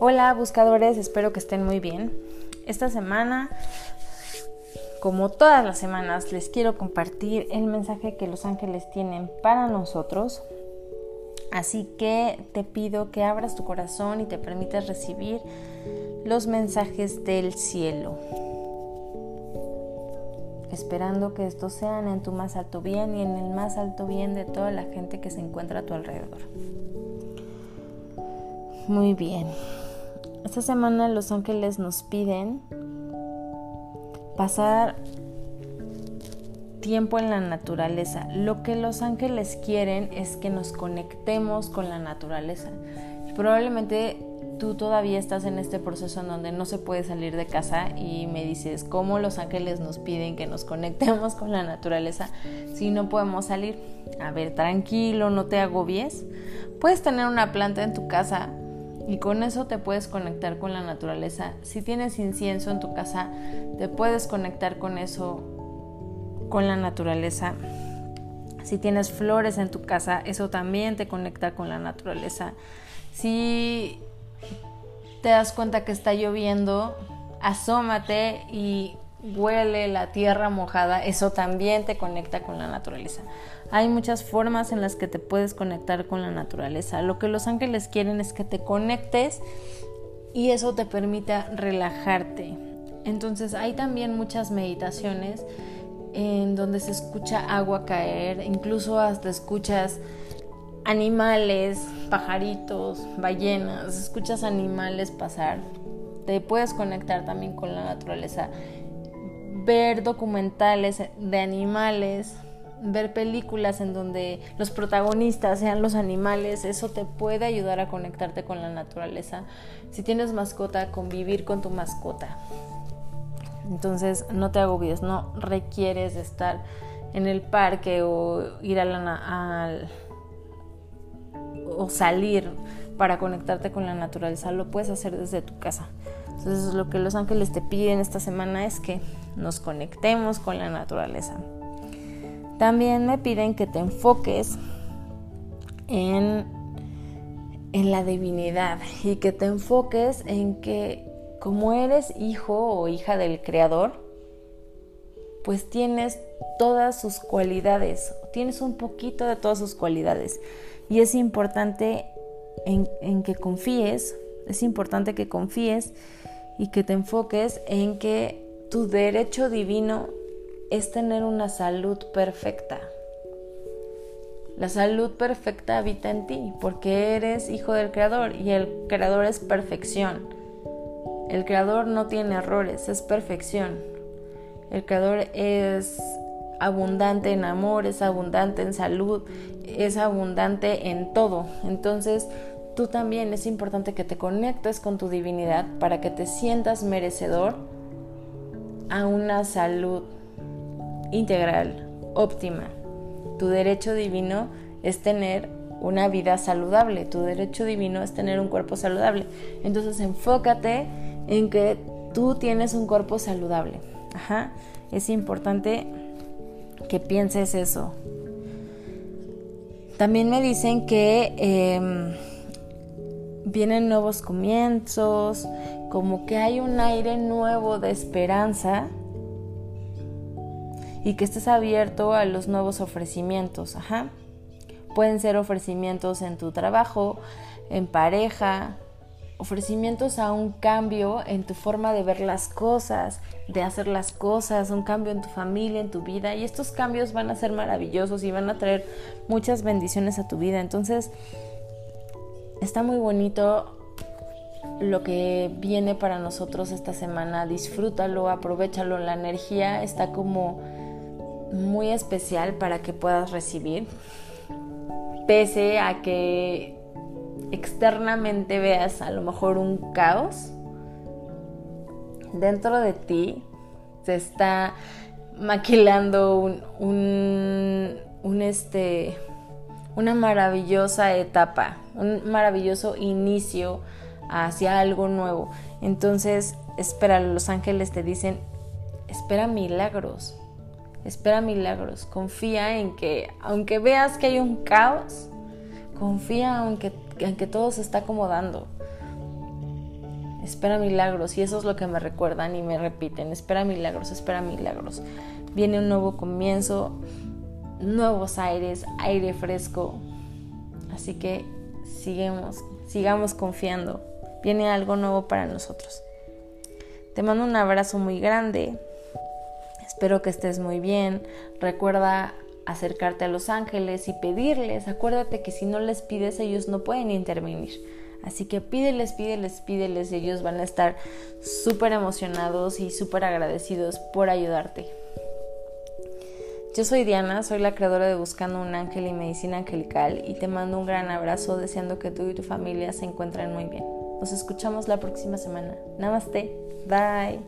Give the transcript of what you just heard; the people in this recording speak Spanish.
Hola buscadores, espero que estén muy bien. Esta semana, como todas las semanas, les quiero compartir el mensaje que los ángeles tienen para nosotros. Así que te pido que abras tu corazón y te permitas recibir los mensajes del cielo. Esperando que estos sean en tu más alto bien y en el más alto bien de toda la gente que se encuentra a tu alrededor. Muy bien. Esta semana los ángeles nos piden pasar tiempo en la naturaleza. Lo que los ángeles quieren es que nos conectemos con la naturaleza. Probablemente tú todavía estás en este proceso en donde no se puede salir de casa y me dices cómo los ángeles nos piden que nos conectemos con la naturaleza si no podemos salir. A ver, tranquilo, no te agobies. Puedes tener una planta en tu casa y con eso te puedes conectar con la naturaleza. Si tienes incienso en tu casa, te puedes conectar con eso, con la naturaleza. Si tienes flores en tu casa, eso también te conecta con la naturaleza. Si te das cuenta que está lloviendo, asómate y huele la tierra mojada, eso también te conecta con la naturaleza. Hay muchas formas en las que te puedes conectar con la naturaleza. Lo que los ángeles quieren es que te conectes y eso te permita relajarte. Entonces hay también muchas meditaciones en donde se escucha agua caer, incluso hasta escuchas animales, pajaritos, ballenas, escuchas animales pasar. Te puedes conectar también con la naturaleza ver documentales de animales, ver películas en donde los protagonistas sean los animales, eso te puede ayudar a conectarte con la naturaleza. Si tienes mascota, convivir con tu mascota. Entonces no te agobies, no requieres estar en el parque o ir a la, al, o salir para conectarte con la naturaleza, lo puedes hacer desde tu casa. Entonces lo que los ángeles te piden esta semana es que nos conectemos con la naturaleza. También me piden que te enfoques en, en la divinidad y que te enfoques en que como eres hijo o hija del Creador, pues tienes todas sus cualidades, tienes un poquito de todas sus cualidades. Y es importante en, en que confíes, es importante que confíes y que te enfoques en que tu derecho divino es tener una salud perfecta. La salud perfecta habita en ti porque eres hijo del Creador y el Creador es perfección. El Creador no tiene errores, es perfección. El Creador es abundante en amor, es abundante en salud, es abundante en todo. Entonces, tú también es importante que te conectes con tu divinidad para que te sientas merecedor a una salud integral, óptima. Tu derecho divino es tener una vida saludable, tu derecho divino es tener un cuerpo saludable. Entonces enfócate en que tú tienes un cuerpo saludable. Ajá. Es importante que pienses eso. También me dicen que em, vienen nuevos comienzos, como que hay un aire nuevo de esperanza y que estés abierto a los nuevos ofrecimientos. Ajá. Pueden ser ofrecimientos en tu trabajo, en pareja, ofrecimientos a un cambio en tu forma de ver las cosas, de hacer las cosas, un cambio en tu familia, en tu vida. Y estos cambios van a ser maravillosos y van a traer muchas bendiciones a tu vida. Entonces, está muy bonito lo que viene para nosotros esta semana. Disfrútalo, aprovechalo. La energía está como muy especial para que puedas recibir. Pese a que externamente veas a lo mejor un caos, dentro de ti se está maquilando un, un, un este, una maravillosa etapa, un maravilloso inicio hacia algo nuevo. Entonces, espera, los ángeles te dicen, espera milagros, espera milagros, confía en que, aunque veas que hay un caos, confía en que, todo se está acomodando. espera milagros y eso es lo que me recuerdan y me repiten, espera milagros, espera milagros. Viene un nuevo comienzo, nuevos aires, aire fresco. Así que sigamos, sigamos confiando. Viene algo nuevo para nosotros. Te mando un abrazo muy grande. Espero que estés muy bien. Recuerda acercarte a los ángeles y pedirles. Acuérdate que si no les pides ellos no pueden intervenir. Así que pídeles, pídeles, pídeles y ellos van a estar súper emocionados y súper agradecidos por ayudarte. Yo soy Diana, soy la creadora de Buscando un Ángel y Medicina Angelical y te mando un gran abrazo deseando que tú y tu familia se encuentren muy bien. Nos escuchamos la próxima semana. Namaste. Bye.